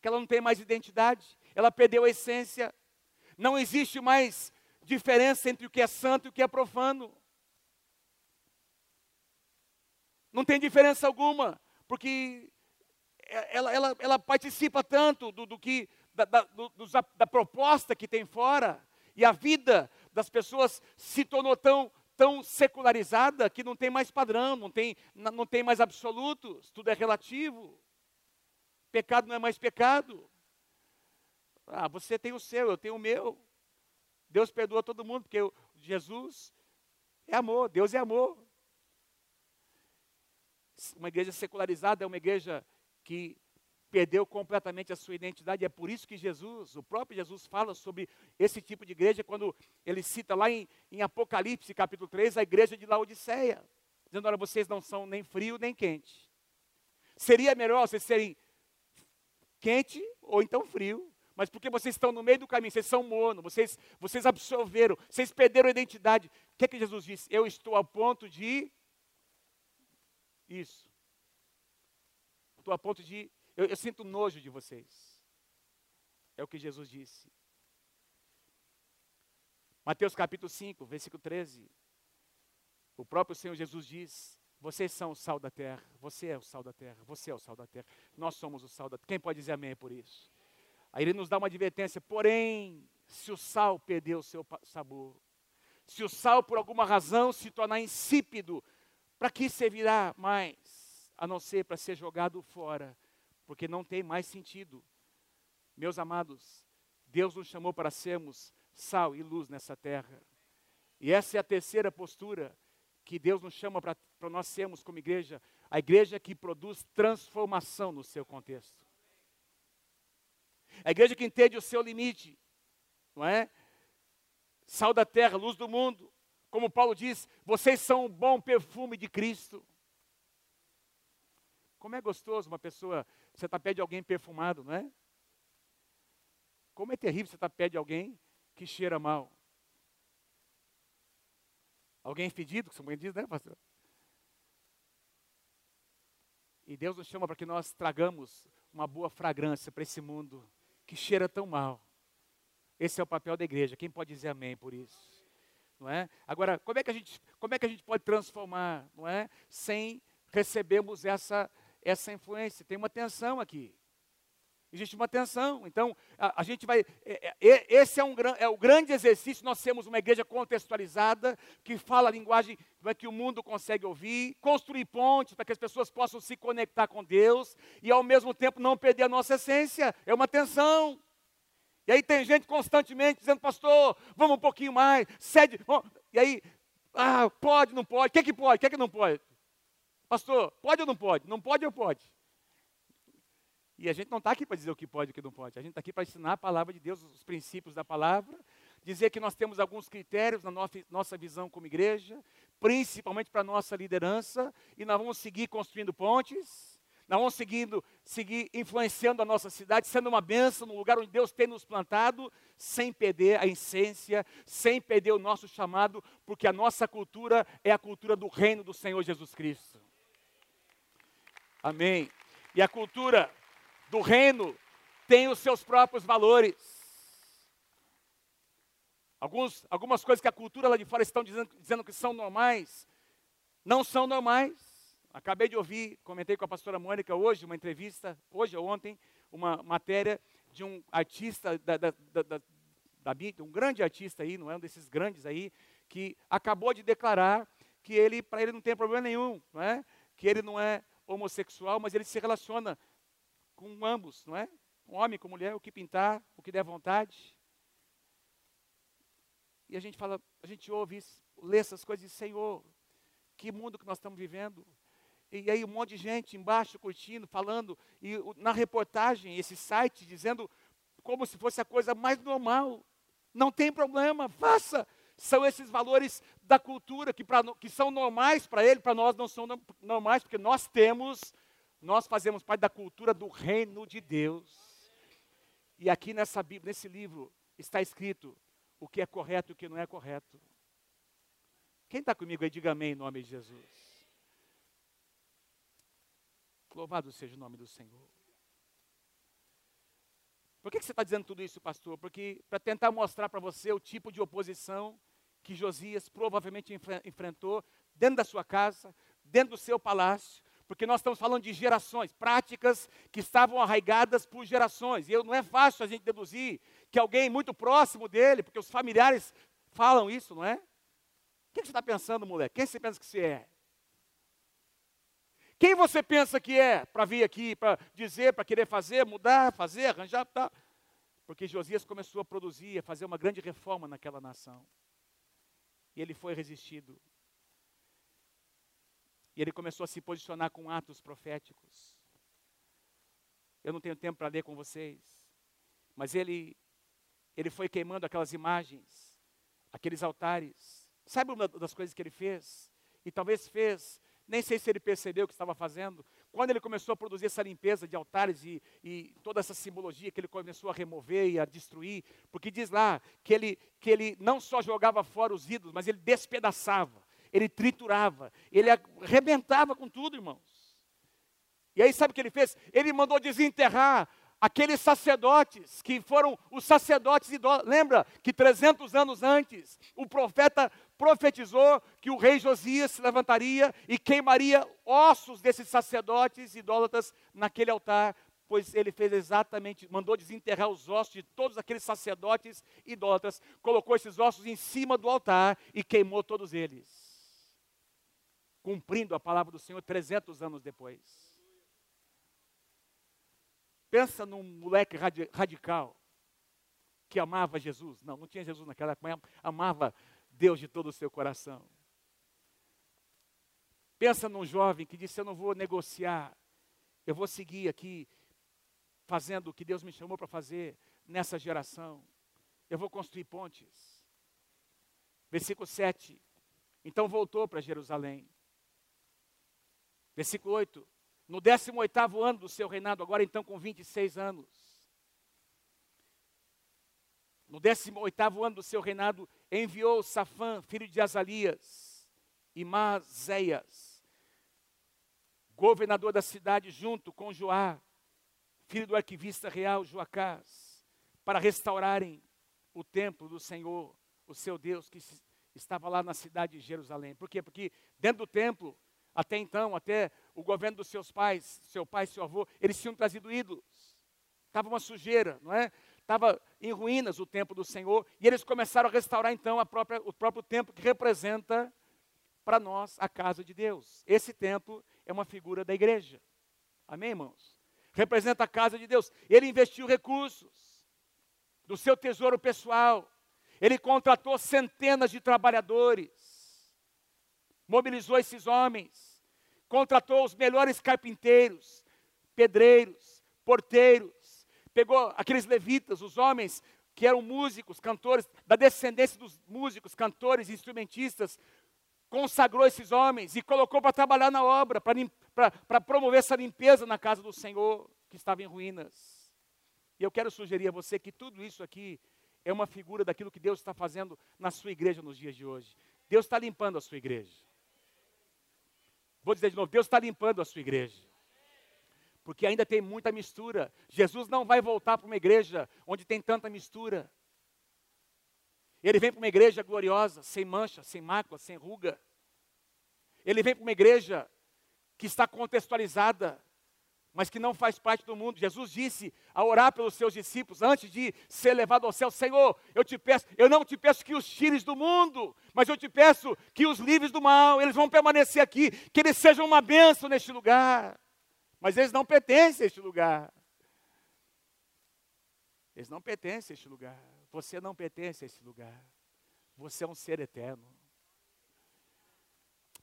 que ela não tem mais identidade. Ela perdeu a essência. Não existe mais diferença entre o que é santo e o que é profano. Não tem diferença alguma, porque ela, ela, ela participa tanto do, do que da, da, do, da proposta que tem fora, e a vida das pessoas se tornou tão tão secularizada que não tem mais padrão, não tem, não tem mais absolutos, tudo é relativo. Pecado não é mais pecado. Ah, você tem o seu, eu tenho o meu. Deus perdoa todo mundo, porque Jesus é amor, Deus é amor. Uma igreja secularizada é uma igreja que perdeu completamente a sua identidade. É por isso que Jesus, o próprio Jesus, fala sobre esse tipo de igreja quando ele cita lá em, em Apocalipse, capítulo 3, a igreja de Laodiceia, dizendo: Olha, vocês não são nem frio nem quente. Seria melhor vocês serem quente ou então frio, mas porque vocês estão no meio do caminho, vocês são mono, vocês, vocês absorveram, vocês perderam a identidade. O que é que Jesus disse? Eu estou a ponto de. Isso. Estou a ponto de eu, eu sinto nojo de vocês. É o que Jesus disse. Mateus capítulo 5, versículo 13. O próprio Senhor Jesus diz: Vocês são o sal da terra, você é o sal da terra, você é o sal da terra, nós somos o sal da terra. Quem pode dizer amém por isso? Aí ele nos dá uma advertência: porém, se o sal perder o seu sabor, se o sal por alguma razão se tornar insípido, para que servirá mais, a não ser para ser jogado fora? Porque não tem mais sentido. Meus amados, Deus nos chamou para sermos sal e luz nessa terra. E essa é a terceira postura que Deus nos chama para, nós sermos como igreja, a igreja que produz transformação no seu contexto. A igreja que entende o seu limite, não é? Sal da terra, luz do mundo. Como Paulo diz, vocês são o bom perfume de Cristo. Como é gostoso uma pessoa você está perto de alguém perfumado, não é? Como é terrível você estar tá perto de alguém que cheira mal. Alguém fedido, que sua mãe diz, né, pastor? E Deus nos chama para que nós tragamos uma boa fragrância para esse mundo que cheira tão mal. Esse é o papel da igreja. Quem pode dizer amém por isso? Não é? Agora, como é que a gente, como é que a gente pode transformar, não é? Sem recebermos essa essa influência. Tem uma tensão aqui. Existe uma tensão. Então, a, a gente vai. É, é, esse é, um, é o grande exercício. Nós temos uma igreja contextualizada, que fala a linguagem que o mundo consegue ouvir, construir pontes para que as pessoas possam se conectar com Deus e, ao mesmo tempo, não perder a nossa essência. É uma tensão. E aí tem gente constantemente dizendo, pastor, vamos um pouquinho mais, cede. E aí, ah, pode, não pode, o que, é que pode, o que, é que não pode? Pastor, pode ou não pode? Não pode ou pode? E a gente não está aqui para dizer o que pode e o que não pode. A gente está aqui para ensinar a palavra de Deus, os princípios da palavra, dizer que nós temos alguns critérios na nossa, visão como igreja, principalmente para a nossa liderança, e nós vamos seguir construindo pontes, nós vamos seguindo, seguir influenciando a nossa cidade, sendo uma bênção no lugar onde Deus tem nos plantado, sem perder a essência, sem perder o nosso chamado, porque a nossa cultura é a cultura do reino do Senhor Jesus Cristo. Amém. E a cultura do reino tem os seus próprios valores. Alguns, algumas coisas que a cultura lá de fora estão dizendo, dizendo que são normais, não são normais. Acabei de ouvir, comentei com a pastora Mônica hoje, uma entrevista, hoje ou ontem, uma matéria de um artista da, da, da, da, um grande artista aí, não é um desses grandes aí, que acabou de declarar que ele, para ele não tem problema nenhum, não é? que ele não é homossexual, mas ele se relaciona com ambos, não é? Com homem, com mulher, o que pintar, o que der vontade. E a gente fala, a gente ouve isso, lê essas coisas e diz, Senhor, que mundo que nós estamos vivendo. E aí um monte de gente embaixo curtindo, falando, e na reportagem, esse site dizendo como se fosse a coisa mais normal. Não tem problema, faça são esses valores da cultura que, pra, que são normais para ele, para nós não são normais, porque nós temos, nós fazemos parte da cultura do reino de Deus. E aqui nessa Bíblia, nesse livro, está escrito o que é correto e o que não é correto. Quem está comigo aí, diga amém em nome de Jesus. Louvado seja o nome do Senhor. Por que, você está dizendo tudo isso, pastor? Porque para tentar mostrar para você o tipo de oposição que Josias provavelmente enfrentou dentro da sua casa, dentro do seu palácio, porque nós estamos falando de gerações, práticas que estavam arraigadas por gerações. E não é fácil a gente deduzir que alguém muito próximo dele, porque os familiares falam isso, não é? O que você está pensando, moleque? Quem você pensa que você é? Quem você pensa que é para vir aqui, para dizer, para querer fazer, mudar, fazer, arranjar, tá? Porque Josias começou a produzir, a fazer uma grande reforma naquela nação e ele foi resistido. E ele começou a se posicionar com atos proféticos. Eu não tenho tempo para ler com vocês. Mas ele, ele foi queimando aquelas imagens, aqueles altares. Sabe uma das coisas que ele fez? E talvez fez, nem sei se ele percebeu o que estava fazendo. Quando ele começou a produzir essa limpeza de altares e, e toda essa simbologia que ele começou a remover e a destruir, porque diz lá que ele, que ele não só jogava fora os ídolos, mas ele despedaçava, ele triturava, ele arrebentava com tudo, irmãos. E aí sabe o que ele fez? Ele mandou desenterrar aqueles sacerdotes que foram os sacerdotes idólatras. Lembra que 300 anos antes o profeta profetizou que o rei Josias se levantaria e queimaria ossos desses sacerdotes idólatras naquele altar, pois ele fez exatamente, mandou desenterrar os ossos de todos aqueles sacerdotes idólatras, colocou esses ossos em cima do altar e queimou todos eles. Cumprindo a palavra do Senhor 300 anos depois. Pensa num moleque radical que amava Jesus. Não, não tinha Jesus naquela época, mas amava Deus de todo o seu coração. Pensa num jovem que disse: Eu não vou negociar, eu vou seguir aqui fazendo o que Deus me chamou para fazer nessa geração. Eu vou construir pontes. Versículo 7. Então voltou para Jerusalém. Versículo 8 no 18º ano do seu reinado, agora então com 26 anos. No 18º ano do seu reinado, enviou Safã, filho de Azalias, e Mazéias, governador da cidade, junto com Joá, filho do arquivista real Joacás, para restaurarem o templo do Senhor, o seu Deus, que estava lá na cidade de Jerusalém. Por quê? Porque dentro do templo até então, até o governo dos seus pais, seu pai seu avô, eles tinham trazido ídolos. Estava uma sujeira, não é? Estava em ruínas o templo do Senhor. E eles começaram a restaurar então a própria, o próprio templo que representa para nós a casa de Deus. Esse templo é uma figura da igreja. Amém, irmãos? Representa a casa de Deus. Ele investiu recursos do seu tesouro pessoal. Ele contratou centenas de trabalhadores mobilizou esses homens, contratou os melhores carpinteiros, pedreiros, porteiros, pegou aqueles levitas, os homens que eram músicos, cantores, da descendência dos músicos, cantores, instrumentistas, consagrou esses homens e colocou para trabalhar na obra, para promover essa limpeza na casa do Senhor, que estava em ruínas. E eu quero sugerir a você que tudo isso aqui é uma figura daquilo que Deus está fazendo na sua igreja nos dias de hoje. Deus está limpando a sua igreja. Vou dizer de novo: Deus está limpando a sua igreja. Porque ainda tem muita mistura. Jesus não vai voltar para uma igreja onde tem tanta mistura. Ele vem para uma igreja gloriosa, sem mancha, sem mácula, sem ruga. Ele vem para uma igreja que está contextualizada, mas que não faz parte do mundo. Jesus disse a orar pelos seus discípulos antes de ser levado ao céu: Senhor, eu te peço, eu não te peço que os tires do mundo, mas eu te peço que os livres do mal, eles vão permanecer aqui, que eles sejam uma bênção neste lugar. Mas eles não pertencem a este lugar. Eles não pertencem a este lugar. Você não pertence a este lugar. Você é um ser eterno.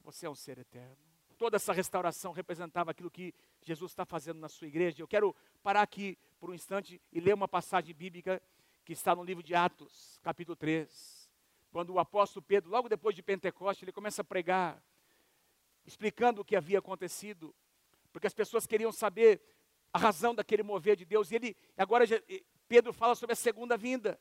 Você é um ser eterno toda essa restauração representava aquilo que Jesus está fazendo na sua igreja. Eu quero parar aqui por um instante e ler uma passagem bíblica que está no livro de Atos, capítulo 3. Quando o apóstolo Pedro, logo depois de Pentecostes, ele começa a pregar, explicando o que havia acontecido, porque as pessoas queriam saber a razão daquele mover de Deus. E ele, agora Pedro fala sobre a segunda vinda,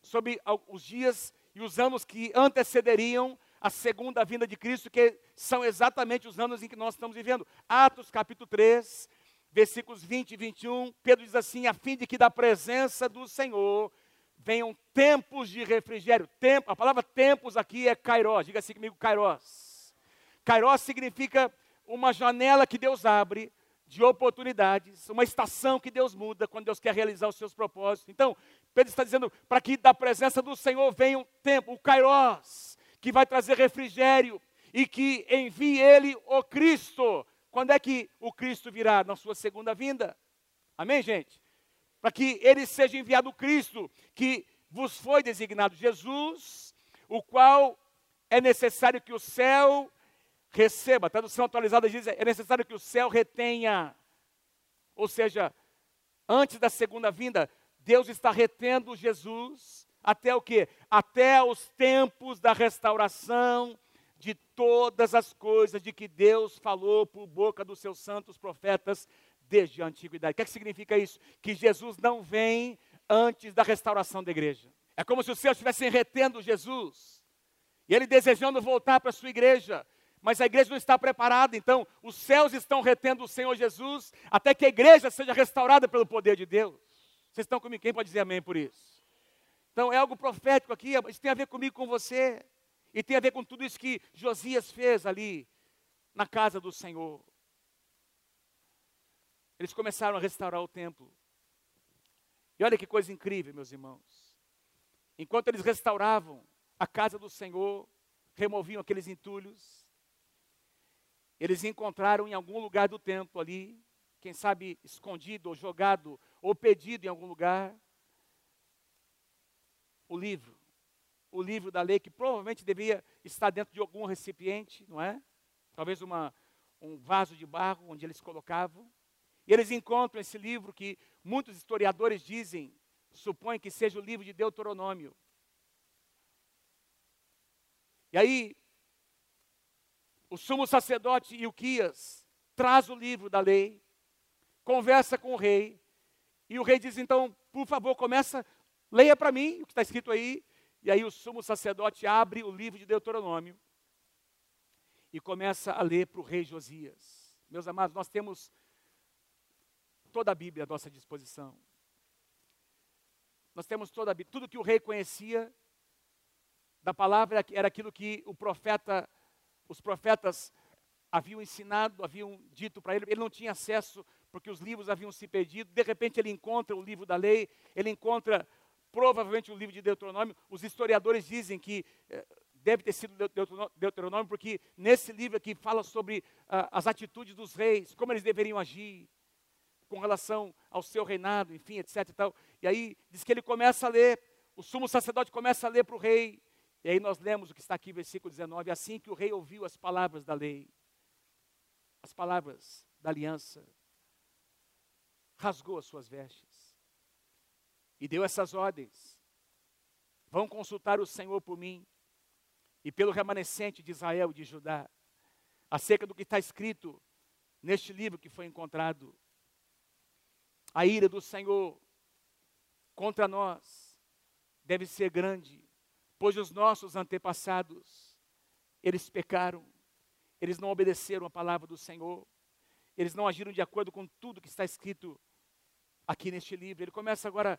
sobre os dias e os anos que antecederiam a segunda vinda de Cristo, que são exatamente os anos em que nós estamos vivendo. Atos capítulo 3, versículos 20 e 21, Pedro diz assim: a fim de que da presença do Senhor venham tempos de refrigério. Tempo, a palavra tempos aqui é kairos, diga assim comigo, kairos. Kairos significa uma janela que Deus abre de oportunidades, uma estação que Deus muda quando Deus quer realizar os seus propósitos. Então, Pedro está dizendo para que da presença do Senhor venha um tempo, o kairos que vai trazer refrigério e que envie ele o Cristo. Quando é que o Cristo virá? Na sua segunda vinda. Amém, gente? Para que ele seja enviado o Cristo, que vos foi designado Jesus, o qual é necessário que o céu receba. A tradução atualizada diz: é necessário que o céu retenha. Ou seja, antes da segunda vinda, Deus está retendo Jesus até o quê? Até os tempos da restauração de todas as coisas de que Deus falou por boca dos seus santos profetas desde a antiguidade. O que, é que significa isso? Que Jesus não vem antes da restauração da igreja. É como se os céus estivessem retendo Jesus. E ele desejando voltar para a sua igreja. Mas a igreja não está preparada, então os céus estão retendo o Senhor Jesus até que a igreja seja restaurada pelo poder de Deus. Vocês estão comigo? Quem pode dizer amém por isso? Então é algo profético aqui, isso tem a ver comigo, com você. E tem a ver com tudo isso que Josias fez ali na casa do Senhor. Eles começaram a restaurar o templo. E olha que coisa incrível, meus irmãos. Enquanto eles restauravam a casa do Senhor, removiam aqueles entulhos, eles encontraram em algum lugar do templo ali, quem sabe escondido ou jogado ou pedido em algum lugar, o livro o livro da lei, que provavelmente deveria estar dentro de algum recipiente, não é? Talvez uma, um vaso de barro onde eles colocavam. E eles encontram esse livro que muitos historiadores dizem, supõem que seja o livro de Deuteronômio. E aí, o sumo sacerdote Ilquias traz o livro da lei, conversa com o rei, e o rei diz: então, por favor, começa, leia para mim o que está escrito aí, e aí o sumo sacerdote abre o livro de Deuteronômio e começa a ler para o rei Josias. Meus amados, nós temos toda a Bíblia à nossa disposição. Nós temos toda a Bíblia. Tudo que o rei conhecia da palavra era aquilo que o profeta, os profetas haviam ensinado, haviam dito para ele. Ele não tinha acesso porque os livros haviam se perdido. De repente ele encontra o livro da lei, ele encontra provavelmente o livro de Deuteronômio. Os historiadores dizem que eh, deve ter sido Deuteronômio, porque nesse livro aqui fala sobre ah, as atitudes dos reis, como eles deveriam agir com relação ao seu reinado, enfim, etc. E, tal. e aí diz que ele começa a ler, o sumo sacerdote começa a ler para o rei. E aí nós lemos o que está aqui, versículo 19. Assim que o rei ouviu as palavras da lei, as palavras da aliança, rasgou as suas vestes e deu essas ordens: Vão consultar o Senhor por mim e pelo remanescente de Israel e de Judá, acerca do que está escrito neste livro que foi encontrado. A ira do Senhor contra nós deve ser grande, pois os nossos antepassados, eles pecaram, eles não obedeceram a palavra do Senhor, eles não agiram de acordo com tudo que está escrito aqui neste livro. Ele começa agora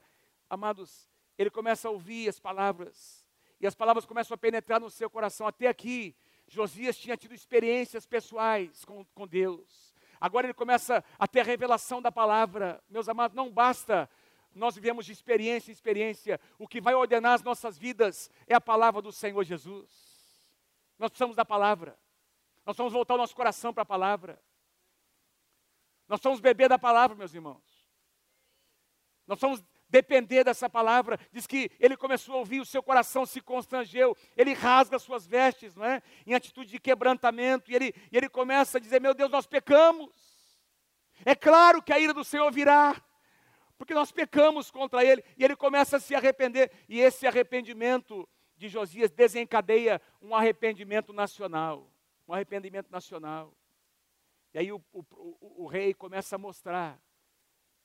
amados, ele começa a ouvir as palavras, e as palavras começam a penetrar no seu coração. Até aqui, Josias tinha tido experiências pessoais com, com Deus. Agora ele começa a ter a revelação da palavra. Meus amados, não basta nós vivemos de experiência em experiência. O que vai ordenar as nossas vidas é a palavra do Senhor Jesus. Nós precisamos da palavra. Nós vamos voltar o nosso coração para a palavra. Nós somos beber da palavra, meus irmãos. Nós somos depender dessa palavra. Diz que ele começou a ouvir, o seu coração se constrangeu, ele rasga suas vestes, não é? Em atitude de quebrantamento, e ele, e ele começa a dizer: Meu Deus, nós pecamos. É claro que a ira do Senhor virá, porque nós pecamos contra ele, e ele começa a se arrepender, e esse arrependimento de Josias desencadeia um arrependimento nacional. Um arrependimento nacional. E aí o, o, o, o rei começa a mostrar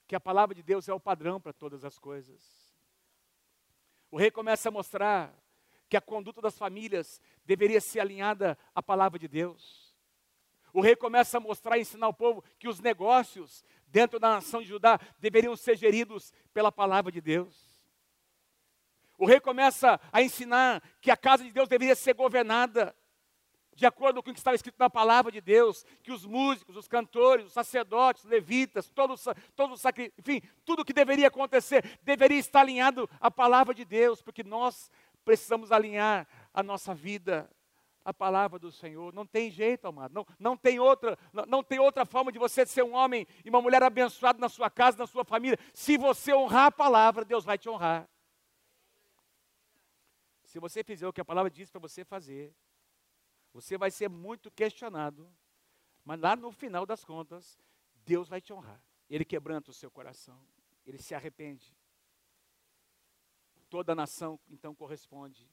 que a palavra de Deus é o padrão para todas as coisas. O rei começa a mostrar que a conduta das famílias deveria ser alinhada à palavra de Deus. O rei começa a mostrar e ensinar ao povo que os negócios dentro da nação de Judá deveriam ser geridos pela palavra de Deus. O rei começa a ensinar que a casa de Deus deveria ser governada de acordo com o que estava escrito na palavra de Deus, que os músicos, os cantores, os sacerdotes, os levitas, todos, todos os enfim, tudo o que deveria acontecer deveria estar alinhado à palavra de Deus, porque nós precisamos alinhar a nossa vida à palavra do Senhor. Não tem jeito, amado. Não, não, tem outra, não, não tem outra forma de você ser um homem e uma mulher abençoado na sua casa, na sua família. Se você honrar a palavra, Deus vai te honrar. Se você fizer o que a palavra diz para você fazer, você vai ser muito questionado, mas lá no final das contas, Deus vai te honrar. Ele quebranta o seu coração. ele se arrepende. Toda a nação então corresponde.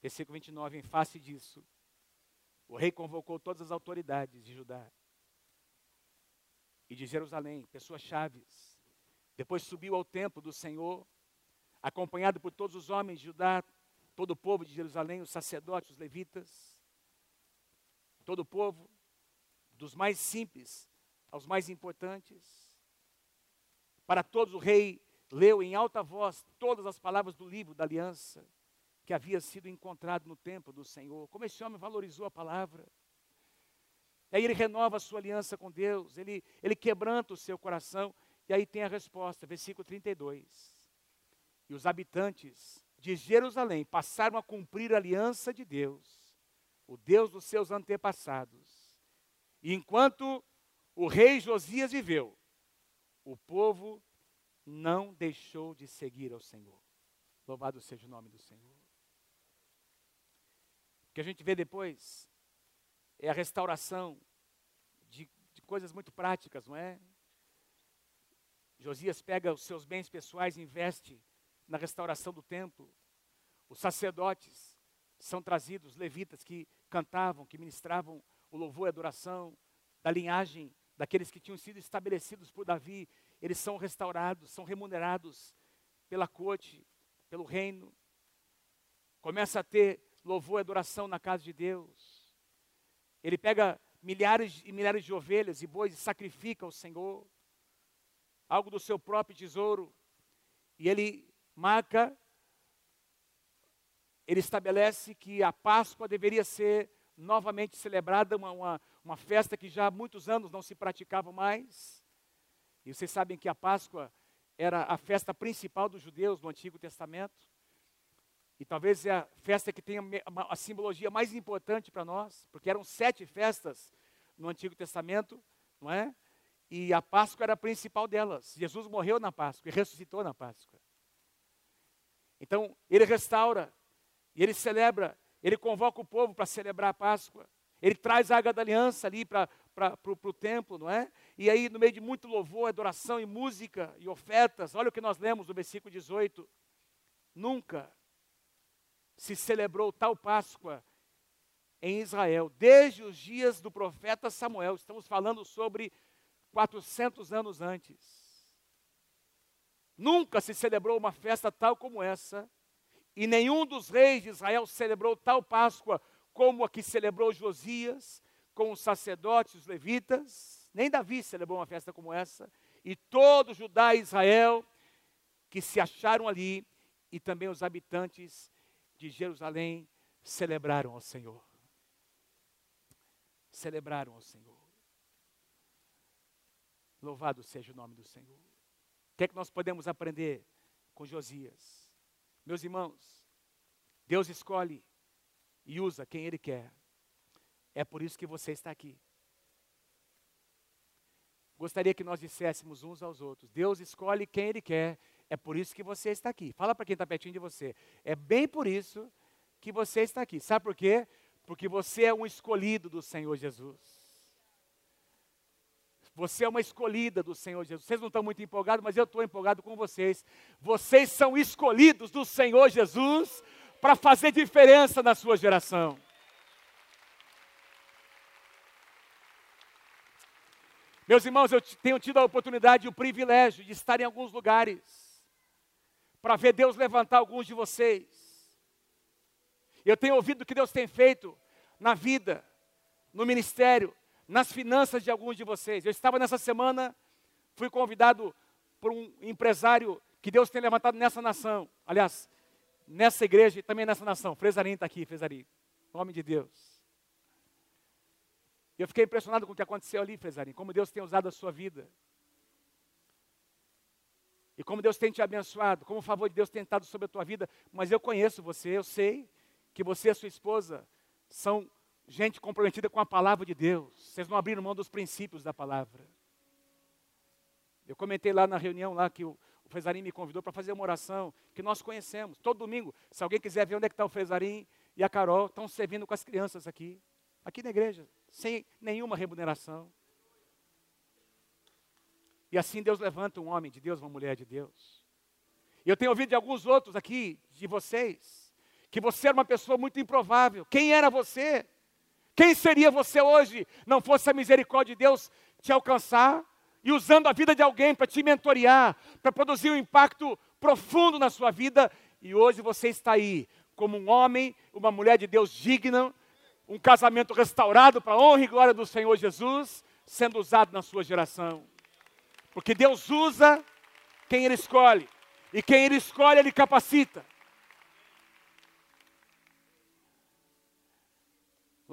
Versículo 29, em face disso, o rei convocou todas as autoridades de Judá e de Jerusalém, pessoas chaves. Depois subiu ao templo do Senhor, acompanhado por todos os homens de Judá, todo o povo de Jerusalém, os sacerdotes, os levitas, todo o povo, dos mais simples aos mais importantes. Para todos o rei leu em alta voz todas as palavras do livro da aliança que havia sido encontrado no templo do Senhor. Como esse homem valorizou a palavra. E aí ele renova a sua aliança com Deus, ele, ele quebranta o seu coração. E aí tem a resposta, versículo 32. E os habitantes de Jerusalém passaram a cumprir a aliança de Deus, o Deus dos seus antepassados. E enquanto o rei Josias viveu, o povo não deixou de seguir ao Senhor. Louvado seja o nome do Senhor. O que a gente vê depois é a restauração de, de coisas muito práticas, não é? Josias pega os seus bens pessoais e investe na restauração do templo. Os sacerdotes são trazidos, levitas que cantavam, que ministravam o louvor e a adoração da linhagem daqueles que tinham sido estabelecidos por Davi, eles são restaurados, são remunerados pela corte, pelo reino. Começa a ter louvor e adoração na casa de Deus. Ele pega milhares e milhares de ovelhas e bois e sacrifica ao Senhor, algo do seu próprio tesouro, e ele marca, ele estabelece que a Páscoa deveria ser novamente celebrada, uma, uma, uma festa que já há muitos anos não se praticava mais. E vocês sabem que a Páscoa era a festa principal dos judeus no Antigo Testamento. E talvez é a festa que tenha a simbologia mais importante para nós, porque eram sete festas no Antigo Testamento, não é? E a Páscoa era a principal delas. Jesus morreu na Páscoa e ressuscitou na Páscoa. Então, ele restaura, e ele celebra, ele convoca o povo para celebrar a Páscoa. Ele traz a água da aliança ali para o templo, não é? E aí, no meio de muito louvor, adoração e música e ofertas, olha o que nós lemos no versículo 18. Nunca se celebrou tal Páscoa em Israel, desde os dias do profeta Samuel. Estamos falando sobre 400 anos antes. Nunca se celebrou uma festa tal como essa, e nenhum dos reis de Israel celebrou tal Páscoa como a que celebrou Josias, com os sacerdotes, os levitas. Nem Davi celebrou uma festa como essa. E todo Judá e Israel que se acharam ali, e também os habitantes de Jerusalém celebraram ao Senhor. Celebraram ao Senhor. Louvado seja o nome do Senhor. O que é que nós podemos aprender com Josias? Meus irmãos, Deus escolhe e usa quem Ele quer. É por isso que você está aqui. Gostaria que nós disséssemos uns aos outros: Deus escolhe quem Ele quer é por isso que você está aqui. Fala para quem está pertinho de você. É bem por isso que você está aqui. Sabe por quê? Porque você é um escolhido do Senhor Jesus. Você é uma escolhida do Senhor Jesus. Vocês não estão muito empolgados, mas eu estou empolgado com vocês. Vocês são escolhidos do Senhor Jesus para fazer diferença na sua geração. Meus irmãos, eu tenho tido a oportunidade e o privilégio de estar em alguns lugares para ver Deus levantar alguns de vocês. Eu tenho ouvido o que Deus tem feito na vida, no ministério, nas finanças de alguns de vocês. Eu estava nessa semana, fui convidado por um empresário que Deus tem levantado nessa nação. Aliás, nessa igreja e também nessa nação. Fresarim está aqui, Fresarim. Nome de Deus. Eu fiquei impressionado com o que aconteceu ali, Fresarim, como Deus tem usado a sua vida. E como Deus tem te abençoado, como o favor de Deus tem estado sobre a tua vida, mas eu conheço você, eu sei que você e a sua esposa são gente comprometida com a palavra de Deus. Vocês não abriram mão dos princípios da palavra. Eu comentei lá na reunião lá que o, o Fezarim me convidou para fazer uma oração que nós conhecemos. Todo domingo, se alguém quiser ver onde é que está o Fezarim e a Carol, estão servindo com as crianças aqui, aqui na igreja, sem nenhuma remuneração. E assim Deus levanta um homem de Deus, uma mulher de Deus. E eu tenho ouvido de alguns outros aqui, de vocês, que você era uma pessoa muito improvável. Quem era você? Quem seria você hoje, não fosse a misericórdia de Deus te alcançar e usando a vida de alguém para te mentorear, para produzir um impacto profundo na sua vida, e hoje você está aí como um homem, uma mulher de Deus digna, um casamento restaurado para a honra e glória do Senhor Jesus, sendo usado na sua geração. Porque Deus usa quem Ele escolhe, e quem Ele escolhe, Ele capacita.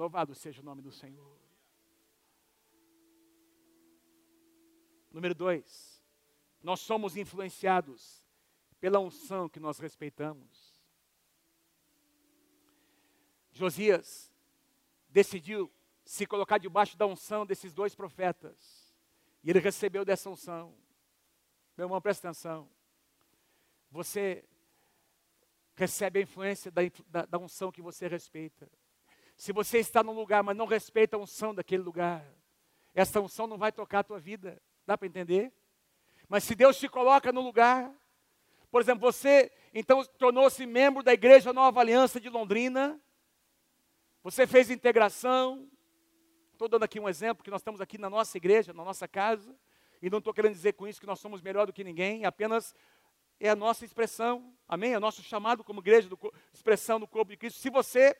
Louvado seja o nome do Senhor. Número dois, nós somos influenciados pela unção que nós respeitamos. Josias decidiu se colocar debaixo da unção desses dois profetas. E ele recebeu dessa unção. Meu irmão, presta atenção. Você recebe a influência da, da, da unção que você respeita. Se você está num lugar, mas não respeita a unção daquele lugar, essa unção não vai tocar a tua vida. Dá para entender? Mas se Deus te coloca no lugar, por exemplo, você então tornou-se membro da Igreja Nova Aliança de Londrina, você fez integração. Estou dando aqui um exemplo, que nós estamos aqui na nossa igreja, na nossa casa, e não estou querendo dizer com isso que nós somos melhor do que ninguém, apenas é a nossa expressão, amém? É o nosso chamado como igreja, do, expressão do corpo de Cristo. Se você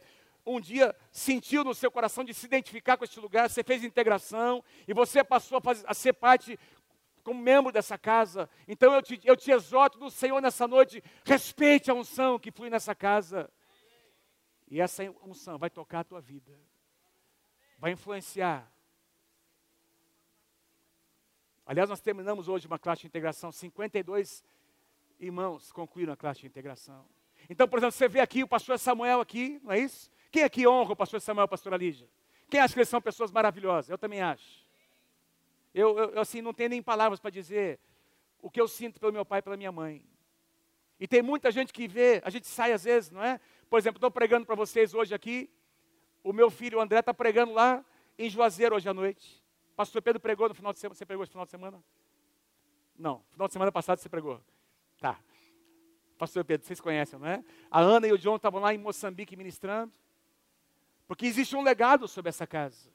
um dia sentiu no seu coração de se identificar com este lugar, você fez integração e você passou a, fazer, a ser parte como membro dessa casa. Então eu te, eu te exorto do Senhor nessa noite, respeite a unção que flui nessa casa. E essa unção vai tocar a tua vida, vai influenciar. Aliás, nós terminamos hoje uma classe de integração, 52 irmãos concluíram a classe de integração. Então, por exemplo, você vê aqui o pastor Samuel aqui, não é isso? Quem aqui honra o pastor Samuel a pastora Lígia? Quem acha que eles são pessoas maravilhosas? Eu também acho. Eu, eu, assim, não tenho nem palavras para dizer o que eu sinto pelo meu pai e pela minha mãe. E tem muita gente que vê, a gente sai às vezes, não é? Por exemplo, estou pregando para vocês hoje aqui. O meu filho, o André, está pregando lá em Juazeiro hoje à noite. Pastor Pedro pregou no final de semana. Você pregou no final de semana? Não, final de semana passado você pregou. Tá. Pastor Pedro, vocês conhecem, não é? A Ana e o John estavam lá em Moçambique ministrando. Porque existe um legado sobre essa casa.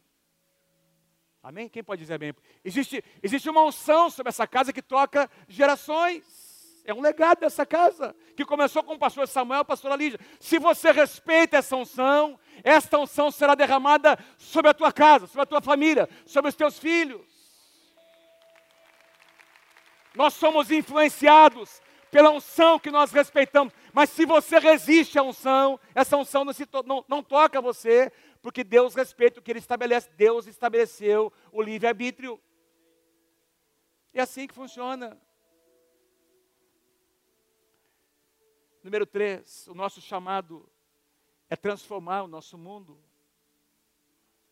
Amém? Quem pode dizer amém? Existe, existe uma unção sobre essa casa que toca gerações. É um legado dessa casa, que começou com o pastor Samuel e a pastora Lígia. Se você respeita essa unção, esta unção será derramada sobre a tua casa, sobre a tua família, sobre os teus filhos. Nós somos influenciados pela unção que nós respeitamos. Mas se você resiste à unção, essa unção não, to não, não toca você, porque Deus respeita o que Ele estabelece. Deus estabeleceu o livre-arbítrio. É assim que funciona. Número três, o nosso chamado é transformar o nosso mundo,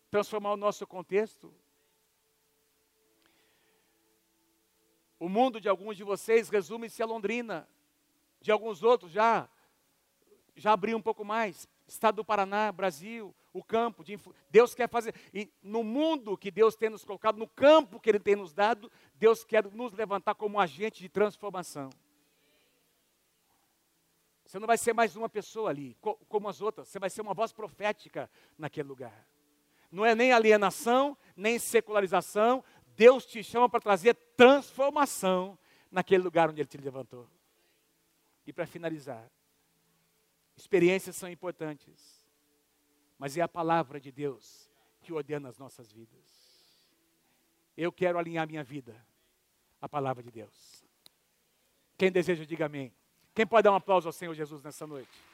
transformar o nosso contexto. O mundo de alguns de vocês resume-se a Londrina, de alguns outros já já abriu um pouco mais. Estado do Paraná, Brasil, o campo. De, Deus quer fazer. E no mundo que Deus tem nos colocado, no campo que Ele tem nos dado, Deus quer nos levantar como agente de transformação. Você não vai ser mais uma pessoa ali, como as outras. Você vai ser uma voz profética naquele lugar. Não é nem alienação, nem secularização, Deus te chama para trazer transformação naquele lugar onde Ele te levantou. E para finalizar, experiências são importantes, mas é a palavra de Deus que ordena as nossas vidas. Eu quero alinhar minha vida à palavra de Deus. Quem deseja, diga amém. Quem pode dar um aplauso ao Senhor Jesus nessa noite?